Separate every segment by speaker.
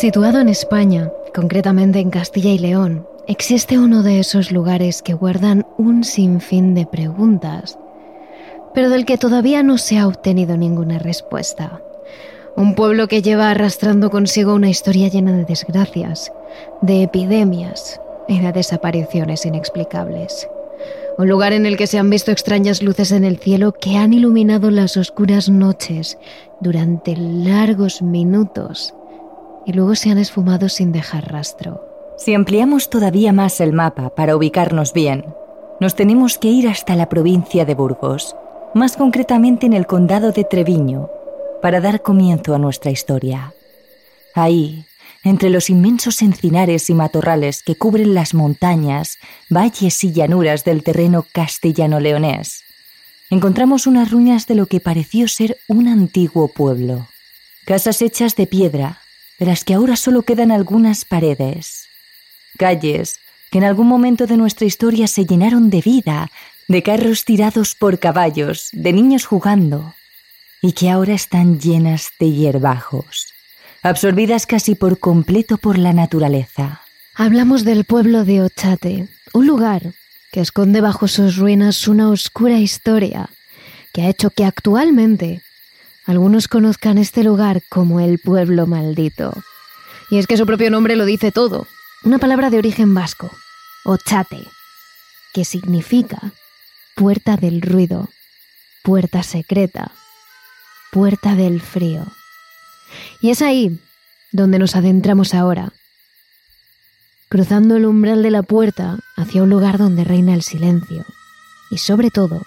Speaker 1: Situado en España, concretamente en Castilla y León, existe uno de esos lugares que guardan un sinfín de preguntas, pero del que todavía no se ha obtenido ninguna respuesta. Un pueblo que lleva arrastrando consigo una historia llena de desgracias, de epidemias y de desapariciones inexplicables. Un lugar en el que se han visto extrañas luces en el cielo que han iluminado las oscuras noches durante largos minutos y luego se han esfumado sin dejar rastro.
Speaker 2: Si ampliamos todavía más el mapa para ubicarnos bien, nos tenemos que ir hasta la provincia de Burgos, más concretamente en el condado de Treviño, para dar comienzo a nuestra historia. Ahí, entre los inmensos encinares y matorrales que cubren las montañas, valles y llanuras del terreno castellano-leonés, encontramos unas ruinas de lo que pareció ser un antiguo pueblo. Casas hechas de piedra, de las que ahora solo quedan algunas paredes. Calles que en algún momento de nuestra historia se llenaron de vida, de carros tirados por caballos, de niños jugando, y que ahora están llenas de hierbajos, absorbidas casi por completo por la naturaleza.
Speaker 1: Hablamos del pueblo de Ochate, un lugar que esconde bajo sus ruinas una oscura historia que ha hecho que actualmente algunos conozcan este lugar como el pueblo maldito. Y es que su propio nombre lo dice todo. Una palabra de origen vasco, ochate, que significa puerta del ruido, puerta secreta, puerta del frío. Y es ahí donde nos adentramos ahora, cruzando el umbral de la puerta hacia un lugar donde reina el silencio y sobre todo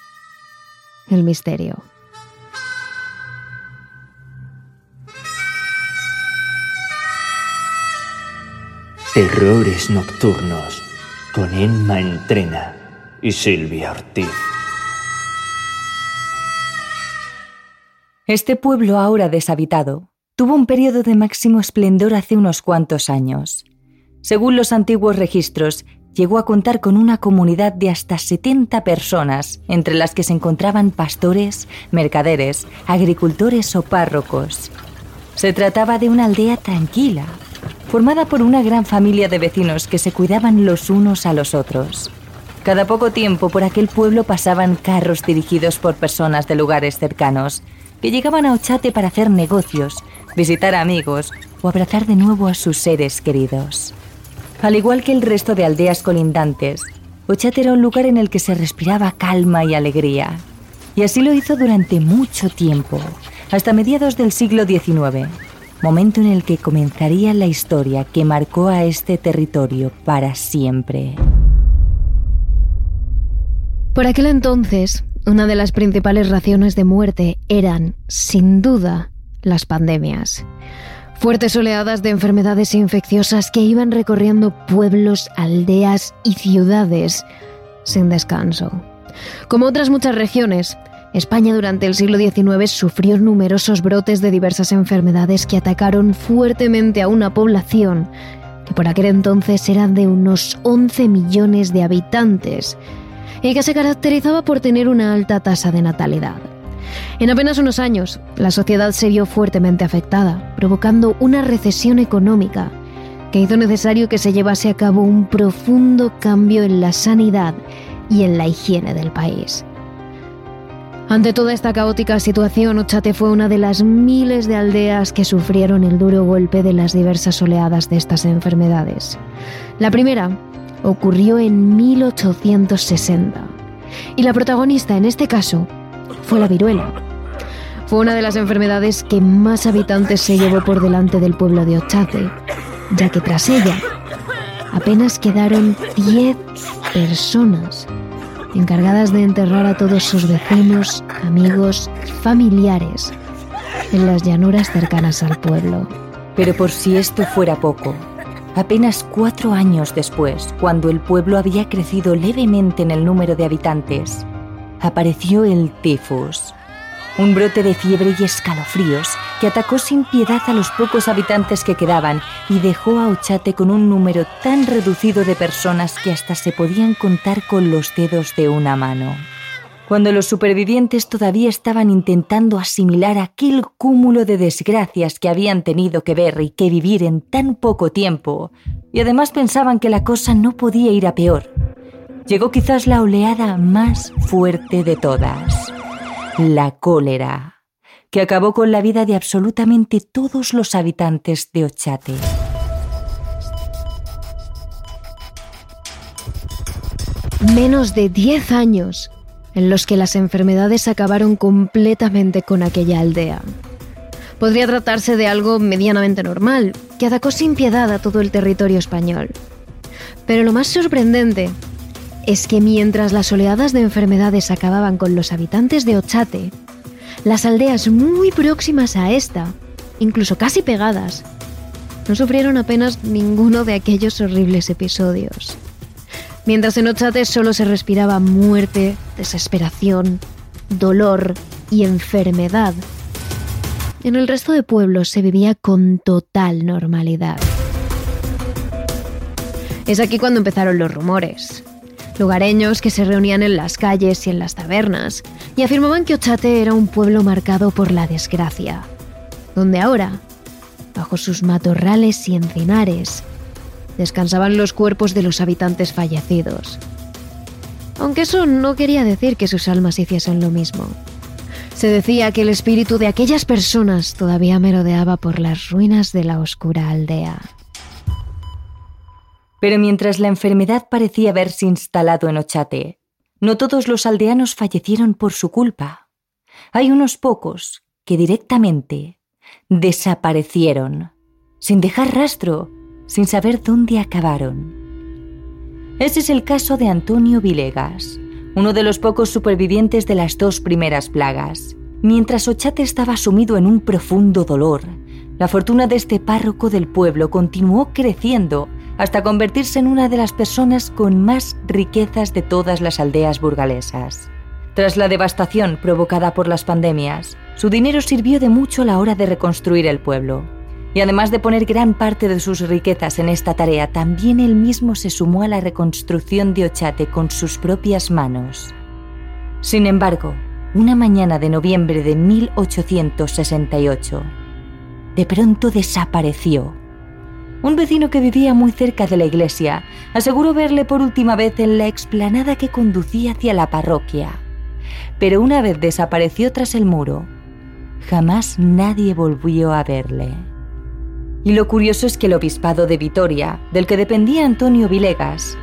Speaker 1: el misterio.
Speaker 3: Terrores Nocturnos con Emma Entrena y Silvia Ortiz.
Speaker 2: Este pueblo ahora deshabitado tuvo un periodo de máximo esplendor hace unos cuantos años. Según los antiguos registros, llegó a contar con una comunidad de hasta 70 personas, entre las que se encontraban pastores, mercaderes, agricultores o párrocos. Se trataba de una aldea tranquila, formada por una gran familia de vecinos que se cuidaban los unos a los otros. Cada poco tiempo por aquel pueblo pasaban carros dirigidos por personas de lugares cercanos, que llegaban a Ochate para hacer negocios, visitar amigos o abrazar de nuevo a sus seres queridos. Al igual que el resto de aldeas colindantes, Ochate era un lugar en el que se respiraba calma y alegría. Y así lo hizo durante mucho tiempo, hasta mediados del siglo XIX, momento en el que comenzaría la historia que marcó a este territorio para siempre.
Speaker 1: Por aquel entonces, una de las principales raciones de muerte eran, sin duda, las pandemias. Fuertes oleadas de enfermedades infecciosas que iban recorriendo pueblos, aldeas y ciudades sin descanso. Como otras muchas regiones, España durante el siglo XIX sufrió numerosos brotes de diversas enfermedades que atacaron fuertemente a una población que por aquel entonces era de unos 11 millones de habitantes y que se caracterizaba por tener una alta tasa de natalidad. En apenas unos años, la sociedad se vio fuertemente afectada, provocando una recesión económica que hizo necesario que se llevase a cabo un profundo cambio en la sanidad y en la higiene del país. Ante toda esta caótica situación, Ochate fue una de las miles de aldeas que sufrieron el duro golpe de las diversas oleadas de estas enfermedades. La primera ocurrió en 1860 y la protagonista en este caso fue la viruela. Fue una de las enfermedades que más habitantes se llevó por delante del pueblo de Ochate, ya que tras ella apenas quedaron 10 personas encargadas de enterrar a todos sus vecinos, amigos, familiares en las llanuras cercanas al pueblo.
Speaker 2: Pero por si esto fuera poco, apenas cuatro años después, cuando el pueblo había crecido levemente en el número de habitantes, apareció el tifus, un brote de fiebre y escalofríos que atacó sin piedad a los pocos habitantes que quedaban y dejó a Ochate con un número tan reducido de personas que hasta se podían contar con los dedos de una mano. cuando los supervivientes todavía estaban intentando asimilar aquel cúmulo de desgracias que habían tenido que ver y que vivir en tan poco tiempo, y además pensaban que la cosa no podía ir a peor, llegó quizás la oleada más fuerte de todas, la cólera, que acabó con la vida de absolutamente todos los habitantes de Ochate.
Speaker 1: Menos de 10 años en los que las enfermedades acabaron completamente con aquella aldea. Podría tratarse de algo medianamente normal, que atacó sin piedad a todo el territorio español. Pero lo más sorprendente es que mientras las oleadas de enfermedades acababan con los habitantes de Ochate, las aldeas muy próximas a esta, incluso casi pegadas, no sufrieron apenas ninguno de aquellos horribles episodios. Mientras en Ochate solo se respiraba muerte, desesperación, dolor y enfermedad. En el resto de pueblos se vivía con total normalidad. Es aquí cuando empezaron los rumores. Lugareños que se reunían en las calles y en las tabernas y afirmaban que Ochate era un pueblo marcado por la desgracia, donde ahora, bajo sus matorrales y encinares, descansaban los cuerpos de los habitantes fallecidos. Aunque eso no quería decir que sus almas hiciesen lo mismo. Se decía que el espíritu de aquellas personas todavía merodeaba por las ruinas de la oscura aldea.
Speaker 2: Pero mientras la enfermedad parecía haberse instalado en Ochate, no todos los aldeanos fallecieron por su culpa. Hay unos pocos que directamente desaparecieron, sin dejar rastro sin saber dónde acabaron. Ese es el caso de Antonio Vilegas, uno de los pocos supervivientes de las dos primeras plagas. Mientras Ochate estaba sumido en un profundo dolor, la fortuna de este párroco del pueblo continuó creciendo hasta convertirse en una de las personas con más riquezas de todas las aldeas burgalesas. Tras la devastación provocada por las pandemias, su dinero sirvió de mucho a la hora de reconstruir el pueblo y además de poner gran parte de sus riquezas en esta tarea, también él mismo se sumó a la reconstrucción de Ochate con sus propias manos. Sin embargo, una mañana de noviembre de 1868, de pronto desapareció. Un vecino que vivía muy cerca de la iglesia aseguró verle por última vez en la explanada que conducía hacia la parroquia. Pero una vez desapareció tras el muro, jamás nadie volvió a verle. Y lo curioso es que el obispado de Vitoria, del que dependía Antonio Vilegas,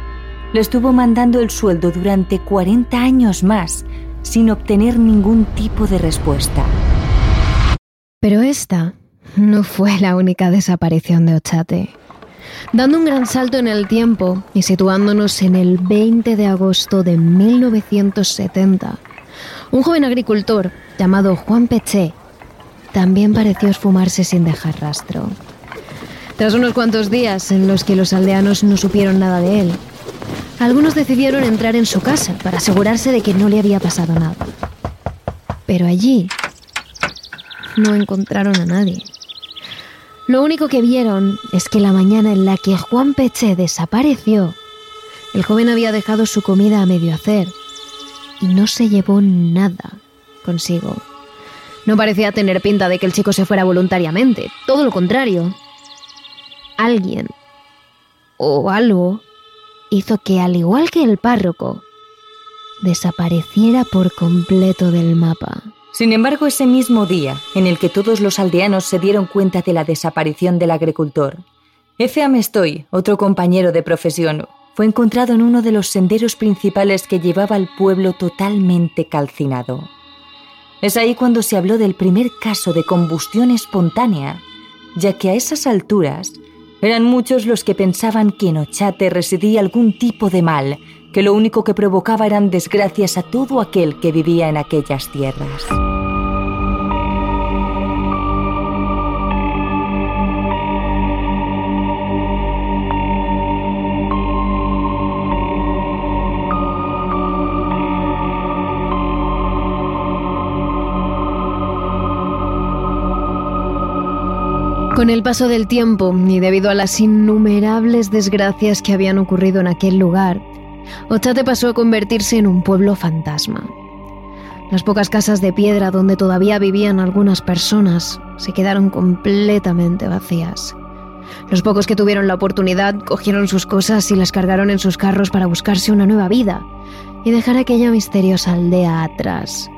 Speaker 2: le estuvo mandando el sueldo durante 40 años más, sin obtener ningún tipo de respuesta.
Speaker 1: Pero esta no fue la única desaparición de Ochate. Dando un gran salto en el tiempo y situándonos en el 20 de agosto de 1970, un joven agricultor llamado Juan Peché también pareció esfumarse sin dejar rastro. Tras unos cuantos días en los que los aldeanos no supieron nada de él, algunos decidieron entrar en su casa para asegurarse de que no le había pasado nada. Pero allí no encontraron a nadie. Lo único que vieron es que la mañana en la que Juan Peche desapareció, el joven había dejado su comida a medio hacer y no se llevó nada consigo. No parecía tener pinta de que el chico se fuera voluntariamente, todo lo contrario alguien o algo hizo que, al igual que el párroco, desapareciera por completo del mapa.
Speaker 2: Sin embargo, ese mismo día, en el que todos los aldeanos se dieron cuenta de la desaparición del agricultor, Efe Amestoy, otro compañero de profesión, fue encontrado en uno de los senderos principales que llevaba al pueblo totalmente calcinado. Es ahí cuando se habló del primer caso de combustión espontánea, ya que a esas alturas eran muchos los que pensaban que en Ochate residía algún tipo de mal, que lo único que provocaba eran desgracias a todo aquel que vivía en aquellas tierras.
Speaker 1: Con el paso del tiempo y debido a las innumerables desgracias que habían ocurrido en aquel lugar, Ochate pasó a convertirse en un pueblo fantasma. Las pocas casas de piedra donde todavía vivían algunas personas se quedaron completamente vacías. Los pocos que tuvieron la oportunidad cogieron sus cosas y las cargaron en sus carros para buscarse una nueva vida y dejar aquella misteriosa aldea atrás.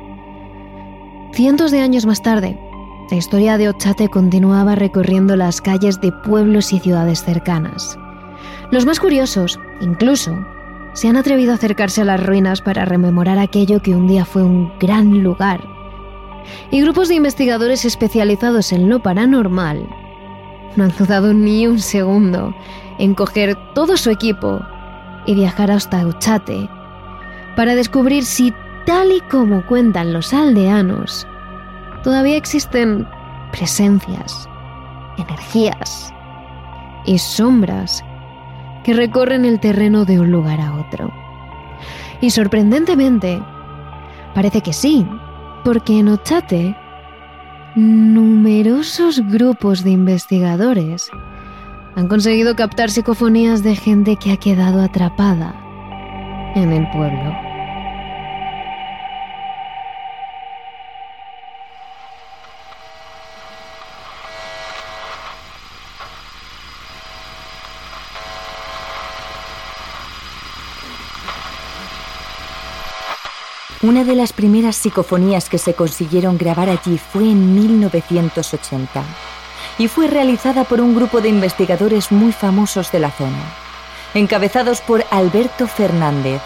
Speaker 1: Cientos de años más tarde, la historia de Ochate continuaba recorriendo las calles de pueblos y ciudades cercanas. Los más curiosos, incluso, se han atrevido a acercarse a las ruinas para rememorar aquello que un día fue un gran lugar. Y grupos de investigadores especializados en lo paranormal no han dudado ni un segundo en coger todo su equipo y viajar hasta Ochate para descubrir si, tal y como cuentan los aldeanos, todavía existen presencias, energías y sombras que recorren el terreno de un lugar a otro. Y sorprendentemente, parece que sí, porque en Ochate, numerosos grupos de investigadores han conseguido captar psicofonías de gente que ha quedado atrapada en el pueblo.
Speaker 2: Una de las primeras psicofonías que se consiguieron grabar allí fue en 1980 y fue realizada por un grupo de investigadores muy famosos de la zona, encabezados por Alberto Fernández,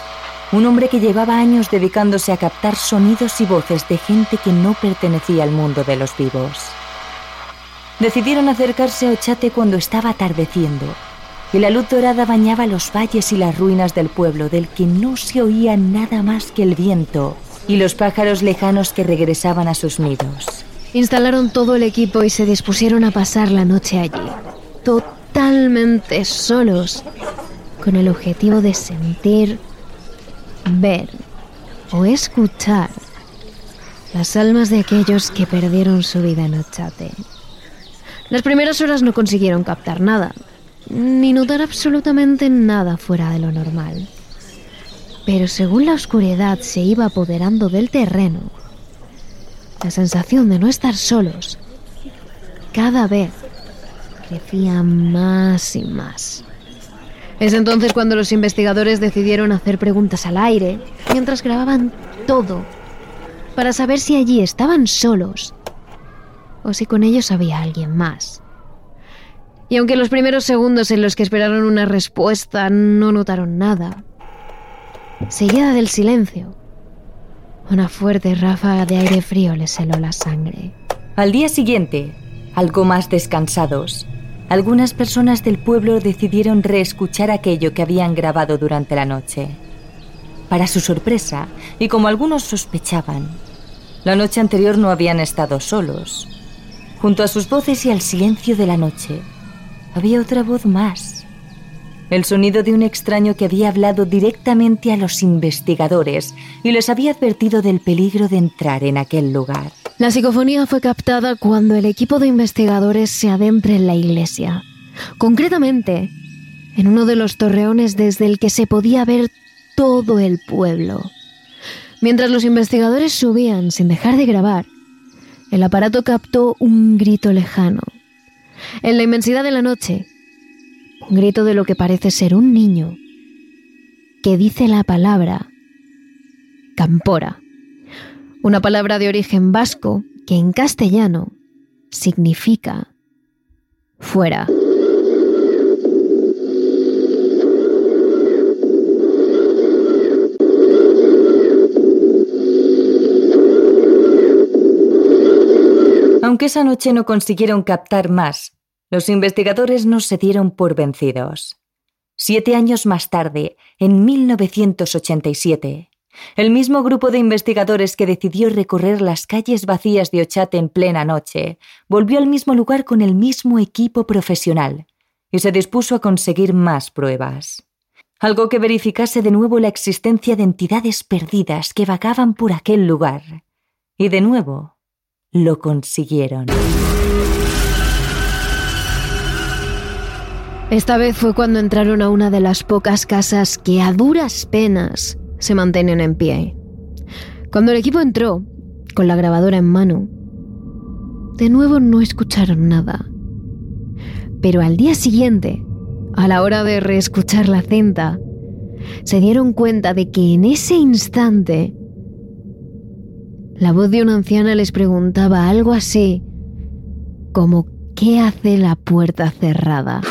Speaker 2: un hombre que llevaba años dedicándose a captar sonidos y voces de gente que no pertenecía al mundo de los vivos. Decidieron acercarse a Ochate cuando estaba atardeciendo y la luz dorada bañaba los valles y las ruinas del pueblo del que no se oía nada más que el viento y los pájaros lejanos que regresaban a sus nidos.
Speaker 1: Instalaron todo el equipo y se dispusieron a pasar la noche allí, totalmente solos, con el objetivo de sentir, ver o escuchar las almas de aquellos que perdieron su vida en Ochate. Las primeras horas no consiguieron captar nada, ni notar absolutamente nada fuera de lo normal. Pero según la oscuridad se iba apoderando del terreno, la sensación de no estar solos cada vez crecía más y más. Es entonces cuando los investigadores decidieron hacer preguntas al aire mientras grababan todo para saber si allí estaban solos o si con ellos había alguien más. Y aunque los primeros segundos en los que esperaron una respuesta no notaron nada, seguida del silencio, una fuerte ráfaga de aire frío les heló la sangre.
Speaker 2: Al día siguiente, algo más descansados, algunas personas del pueblo decidieron reescuchar aquello que habían grabado durante la noche. Para su sorpresa, y como algunos sospechaban, la noche anterior no habían estado solos. Junto a sus voces y al silencio de la noche, había otra voz más. El sonido de un extraño que había hablado directamente a los investigadores y les había advertido del peligro de entrar en aquel lugar.
Speaker 1: La psicofonía fue captada cuando el equipo de investigadores se adentra en la iglesia. Concretamente, en uno de los torreones desde el que se podía ver todo el pueblo. Mientras los investigadores subían sin dejar de grabar, el aparato captó un grito lejano. En la inmensidad de la noche, un grito de lo que parece ser un niño que dice la palabra campora, una palabra de origen vasco que en castellano significa fuera.
Speaker 2: Aunque esa noche no consiguieron captar más, los investigadores no se dieron por vencidos. Siete años más tarde, en 1987, el mismo grupo de investigadores que decidió recorrer las calles vacías de Ochate en plena noche volvió al mismo lugar con el mismo equipo profesional y se dispuso a conseguir más pruebas. Algo que verificase de nuevo la existencia de entidades perdidas que vagaban por aquel lugar. Y de nuevo, lo consiguieron.
Speaker 1: Esta vez fue cuando entraron a una de las pocas casas que a duras penas se mantienen en pie. Cuando el equipo entró, con la grabadora en mano, de nuevo no escucharon nada. Pero al día siguiente, a la hora de reescuchar la cinta, se dieron cuenta de que en ese instante la voz de una anciana les preguntaba algo así como ¿qué hace la puerta cerrada?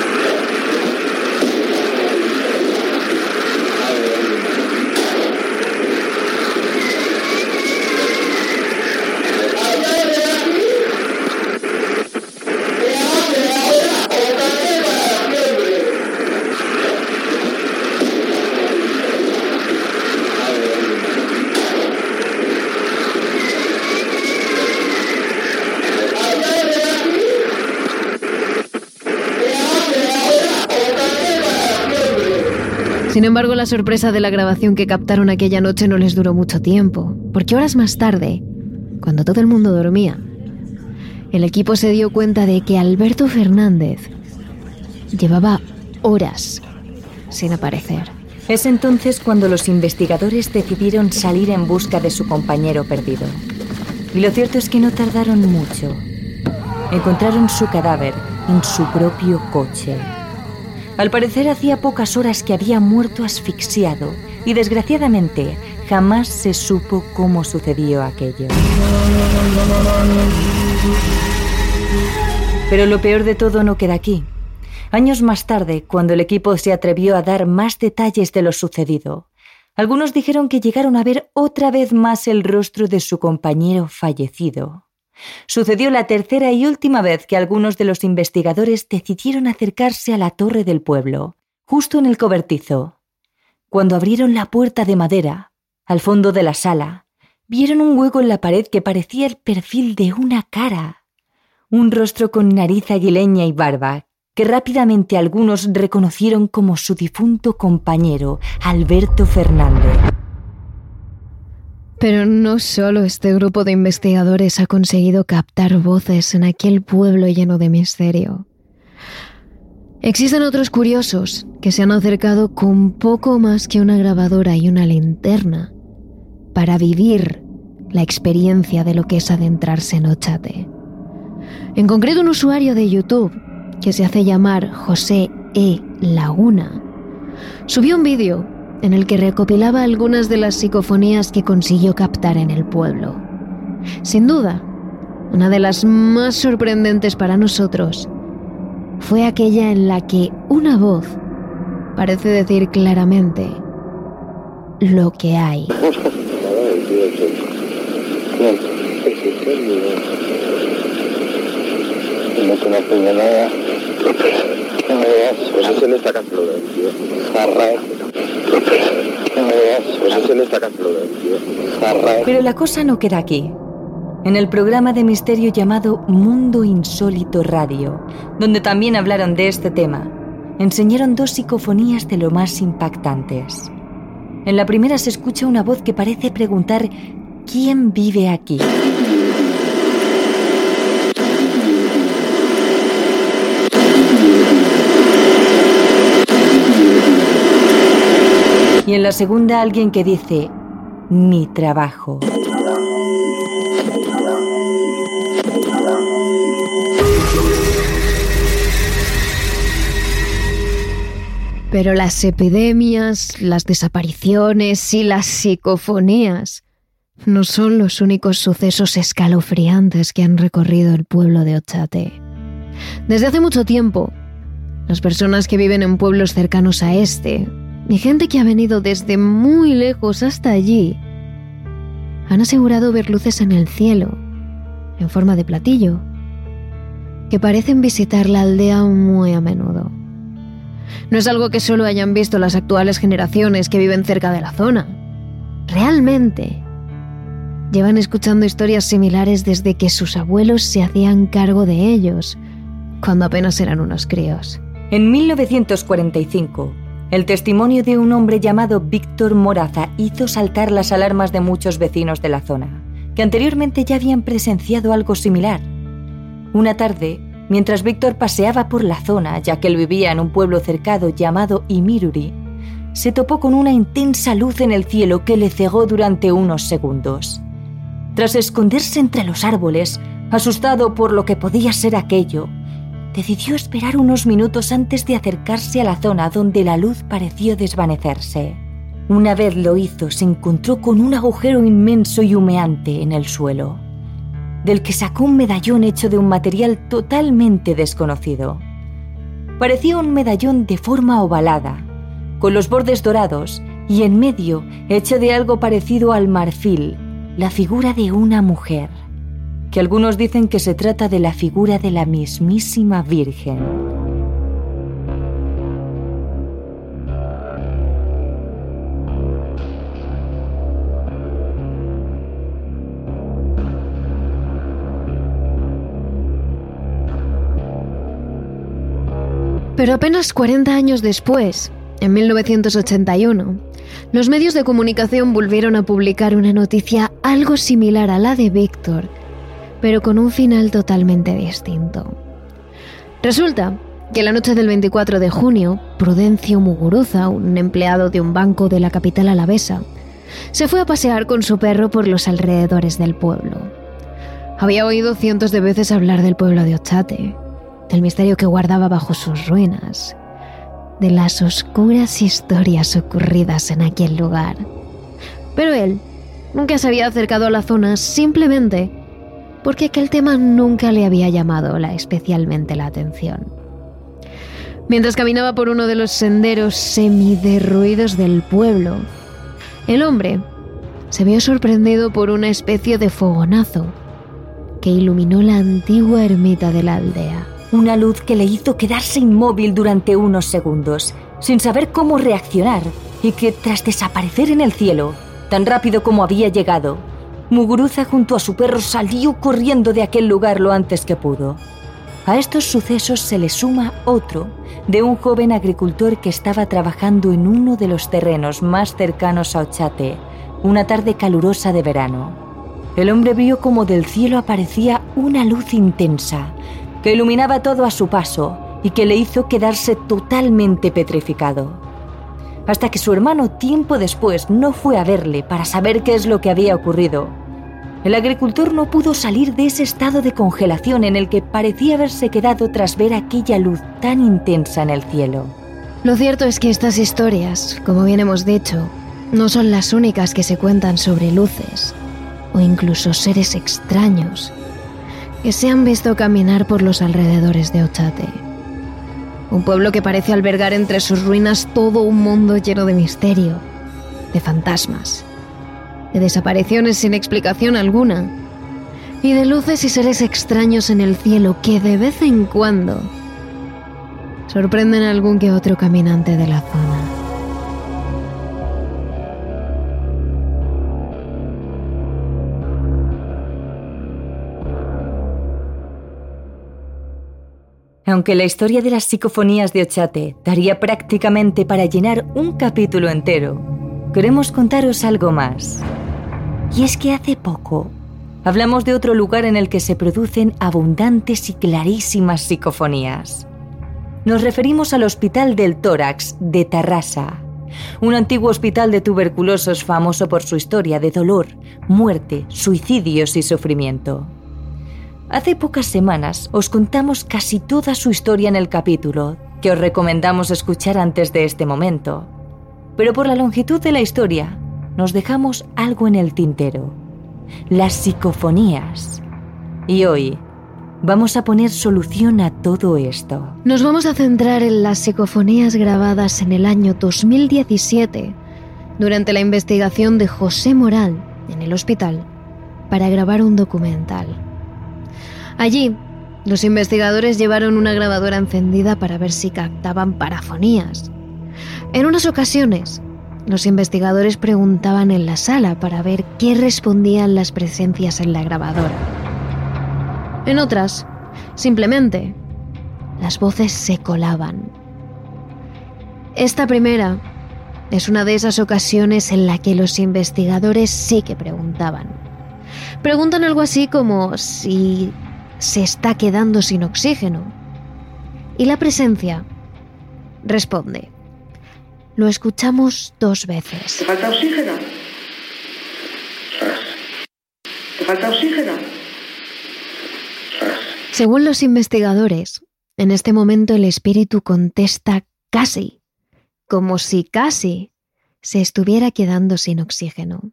Speaker 1: Sin embargo, la sorpresa de la grabación que captaron aquella noche no les duró mucho tiempo, porque horas más tarde, cuando todo el mundo dormía, el equipo se dio cuenta de que Alberto Fernández llevaba horas sin aparecer.
Speaker 2: Es entonces cuando los investigadores decidieron salir en busca de su compañero perdido. Y lo cierto es que no tardaron mucho. Encontraron su cadáver en su propio coche. Al parecer hacía pocas horas que había muerto asfixiado y desgraciadamente jamás se supo cómo sucedió aquello. Pero lo peor de todo no queda aquí. Años más tarde, cuando el equipo se atrevió a dar más detalles de lo sucedido, algunos dijeron que llegaron a ver otra vez más el rostro de su compañero fallecido. Sucedió la tercera y última vez que algunos de los investigadores decidieron acercarse a la torre del pueblo, justo en el cobertizo. Cuando abrieron la puerta de madera, al fondo de la sala, vieron un hueco en la pared que parecía el perfil de una cara. Un rostro con nariz aguileña y barba, que rápidamente algunos reconocieron como su difunto compañero, Alberto Fernández.
Speaker 1: Pero no solo este grupo de investigadores ha conseguido captar voces en aquel pueblo lleno de misterio. Existen otros curiosos que se han acercado con poco más que una grabadora y una linterna para vivir la experiencia de lo que es adentrarse en Ochate. En concreto, un usuario de YouTube que se hace llamar José E. Laguna subió un vídeo en el que recopilaba algunas de las psicofonías que consiguió captar en el pueblo. Sin duda, una de las más sorprendentes para nosotros fue aquella en la que una voz parece decir claramente lo que hay.
Speaker 2: Pero la cosa no queda aquí. En el programa de misterio llamado Mundo Insólito Radio, donde también hablaron de este tema, enseñaron dos psicofonías de lo más impactantes. En la primera se escucha una voz que parece preguntar ¿quién vive aquí? Y en la segunda alguien que dice, mi trabajo.
Speaker 1: Pero las epidemias, las desapariciones y las psicofonías no son los únicos sucesos escalofriantes que han recorrido el pueblo de Ochate. Desde hace mucho tiempo, las personas que viven en pueblos cercanos a este y gente que ha venido desde muy lejos hasta allí han asegurado ver luces en el cielo, en forma de platillo, que parecen visitar la aldea muy a menudo. No es algo que solo hayan visto las actuales generaciones que viven cerca de la zona. Realmente, llevan escuchando historias similares desde que sus abuelos se hacían cargo de ellos, cuando apenas eran unos críos.
Speaker 2: En 1945, el testimonio de un hombre llamado Víctor Moraza hizo saltar las alarmas de muchos vecinos de la zona, que anteriormente ya habían presenciado algo similar. Una tarde, mientras Víctor paseaba por la zona, ya que él vivía en un pueblo cercado llamado Imiruri, se topó con una intensa luz en el cielo que le cegó durante unos segundos. Tras esconderse entre los árboles, asustado por lo que podía ser aquello, decidió esperar unos minutos antes de acercarse a la zona donde la luz pareció desvanecerse. Una vez lo hizo, se encontró con un agujero inmenso y humeante en el suelo, del que sacó un medallón hecho de un material totalmente desconocido. Parecía un medallón de forma ovalada, con los bordes dorados y en medio hecho de algo parecido al marfil, la figura de una mujer, que algunos dicen que se trata de la figura de la mismísima Virgen.
Speaker 1: Pero apenas 40 años después, en 1981, los medios de comunicación volvieron a publicar una noticia algo similar a la de Víctor, pero con un final totalmente distinto. Resulta que la noche del 24 de junio, Prudencio Muguruza, un empleado de un banco de la capital alavesa, se fue a pasear con su perro por los alrededores del pueblo. Había oído cientos de veces hablar del pueblo de Ochate, del misterio que guardaba bajo sus ruinas, de las oscuras historias ocurridas en aquel lugar. Pero él nunca se había acercado a la zona simplemente porque aquel tema nunca le había llamado la, especialmente la atención. Mientras caminaba por uno de los senderos semiderruidos del pueblo, el hombre se vio sorprendido por una especie de fogonazo que iluminó la antigua ermita de la aldea.
Speaker 2: Una luz que le hizo quedarse inmóvil durante unos segundos, sin saber cómo reaccionar, y que tras desaparecer en el cielo, tan rápido como había llegado, Muguruza junto a su perro salió corriendo de aquel lugar lo antes que pudo. A estos sucesos se le suma otro de un joven agricultor que estaba trabajando en uno de los terrenos más cercanos a Ochate, una tarde calurosa de verano. El hombre vio como del cielo aparecía una luz intensa, que iluminaba todo a su paso y que le hizo quedarse totalmente petrificado. Hasta que su hermano tiempo después no fue a verle para saber qué es lo que había ocurrido. El agricultor no pudo salir de ese estado de congelación en el que parecía haberse quedado tras ver aquella luz tan intensa en el cielo.
Speaker 1: Lo cierto es que estas historias, como bien hemos dicho, no son las únicas que se cuentan sobre luces o incluso seres extraños que se han visto caminar por los alrededores de Ochate. Un pueblo que parece albergar entre sus ruinas todo un mundo lleno de misterio, de fantasmas, de desapariciones sin explicación alguna, y de luces y seres extraños en el cielo que de vez en cuando sorprenden a algún que otro caminante de la zona.
Speaker 2: Aunque la historia de las psicofonías de Ochate daría prácticamente para llenar un capítulo entero, queremos contaros algo más. Y es que hace poco hablamos de otro lugar en el que se producen abundantes y clarísimas psicofonías. Nos referimos al Hospital del Tórax de Tarrasa, un antiguo hospital de tuberculosos famoso por su historia de dolor, muerte, suicidios y sufrimiento. Hace pocas semanas os contamos casi toda su historia en el capítulo, que os recomendamos escuchar antes de este momento. Pero por la longitud de la historia, nos dejamos algo en el tintero. Las psicofonías. Y hoy vamos a poner solución a todo esto.
Speaker 1: Nos vamos a centrar en las psicofonías grabadas en el año 2017 durante la investigación de José Moral en el hospital para grabar un documental. Allí, los investigadores llevaron una grabadora encendida para ver si captaban parafonías. En unas ocasiones, los investigadores preguntaban en la sala para ver qué respondían las presencias en la grabadora. En otras, simplemente, las voces se colaban. Esta primera es una de esas ocasiones en la que los investigadores sí que preguntaban. Preguntan algo así como si se está quedando sin oxígeno. Y la presencia responde, lo escuchamos dos veces.
Speaker 4: ¿Te falta oxígeno? ¿Te falta oxígeno?
Speaker 1: Según los investigadores, en este momento el espíritu contesta casi, como si casi se estuviera quedando sin oxígeno.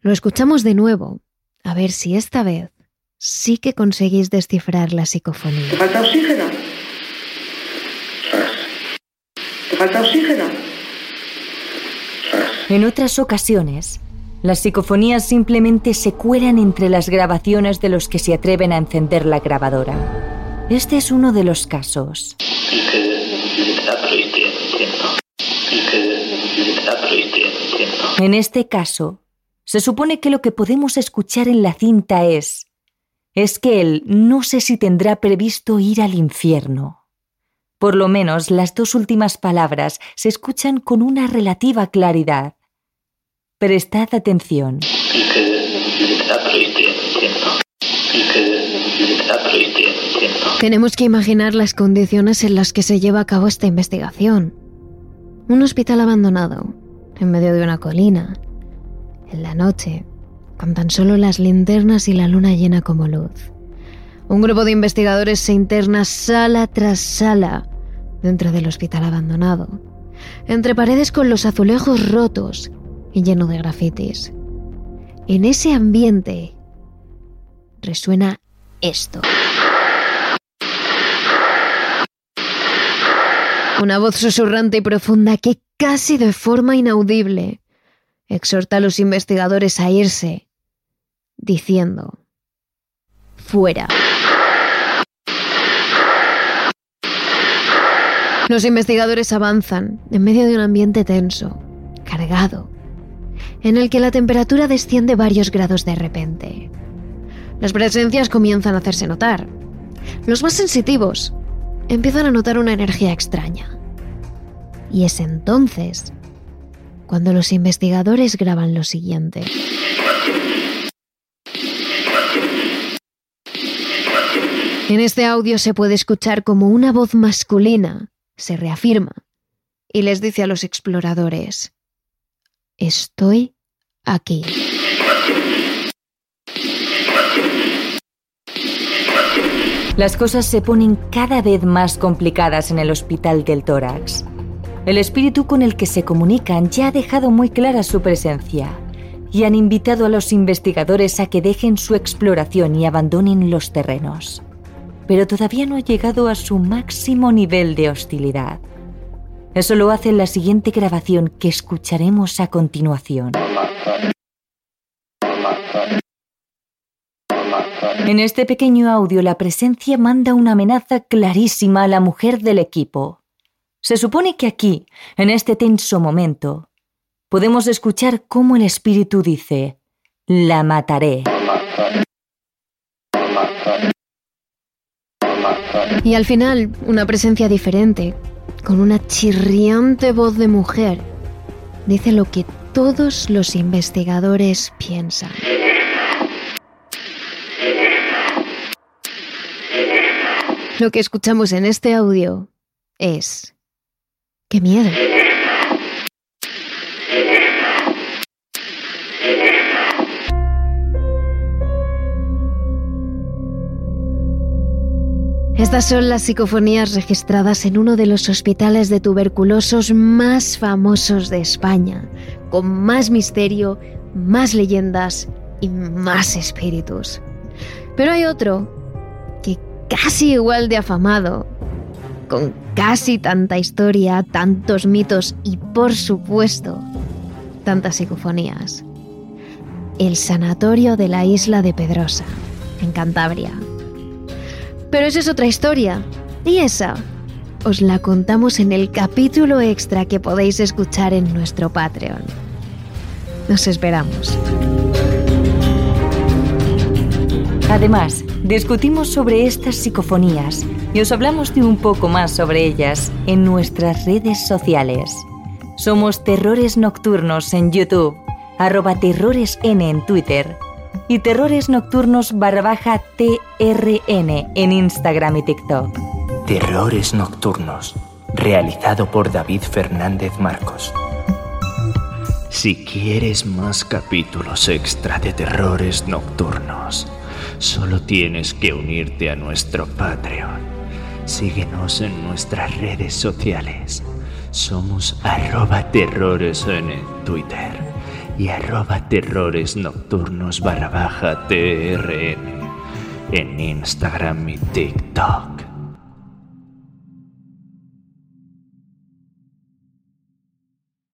Speaker 1: Lo escuchamos de nuevo, a ver si esta vez sí que conseguís descifrar la psicofonía.
Speaker 4: ¿Te falta oxígeno? ¿Te falta oxígeno?
Speaker 2: En otras ocasiones, las psicofonías simplemente se cuelan entre las grabaciones de los que se atreven a encender la grabadora. Este es uno de los casos. En este caso, se supone que lo que podemos escuchar en la cinta es es que él no sé si tendrá previsto ir al infierno. Por lo menos las dos últimas palabras se escuchan con una relativa claridad. Prestad atención.
Speaker 1: Tenemos que imaginar las condiciones en las que se lleva a cabo esta investigación. Un hospital abandonado, en medio de una colina, en la noche, con tan solo las linternas y la luna llena como luz. Un grupo de investigadores se interna sala tras sala dentro del hospital abandonado, entre paredes con los azulejos rotos y lleno de grafitis. En ese ambiente resuena esto. Una voz susurrante y profunda que casi de forma inaudible exhorta a los investigadores a irse, diciendo, fuera. Los investigadores avanzan en medio de un ambiente tenso, cargado, en el que la temperatura desciende varios grados de repente. Las presencias comienzan a hacerse notar. Los más sensitivos empiezan a notar una energía extraña. Y es entonces cuando los investigadores graban lo siguiente. En este audio se puede escuchar como una voz masculina se reafirma y les dice a los exploradores, estoy aquí.
Speaker 2: Las cosas se ponen cada vez más complicadas en el hospital del tórax. El espíritu con el que se comunican ya ha dejado muy clara su presencia y han invitado a los investigadores a que dejen su exploración y abandonen los terrenos. Pero todavía no ha llegado a su máximo nivel de hostilidad. Eso lo hace en la siguiente grabación que escucharemos a continuación. En este pequeño audio la presencia manda una amenaza clarísima a la mujer del equipo. Se supone que aquí, en este tenso momento, podemos escuchar cómo el espíritu dice, la mataré.
Speaker 1: Y al final, una presencia diferente, con una chirriante voz de mujer, dice lo que todos los investigadores piensan. Lo que escuchamos en este audio es... ¡Qué miedo! Estas son las psicofonías registradas en uno de los hospitales de tuberculosos más famosos de España, con más misterio, más leyendas y más espíritus. Pero hay otro que casi igual de afamado, con casi tanta historia, tantos mitos y por supuesto tantas psicofonías. El sanatorio de la isla de Pedrosa, en Cantabria. Pero esa es otra historia. Y esa os la contamos en el capítulo extra que podéis escuchar en nuestro Patreon. Nos esperamos.
Speaker 2: Además, discutimos sobre estas psicofonías y os hablamos de un poco más sobre ellas en nuestras redes sociales. Somos Terrores Nocturnos en YouTube, arroba terroresn en Twitter y Terrores Nocturnos barra baja TRN en Instagram y TikTok.
Speaker 3: Terrores nocturnos. realizado por David Fernández Marcos. Si quieres más capítulos extra de terrores nocturnos, solo tienes que unirte a nuestro Patreon. Síguenos en nuestras redes sociales. Somos arroba terrores en Twitter y arroba terrores nocturnos barra baja TRN en Instagram y TikTok.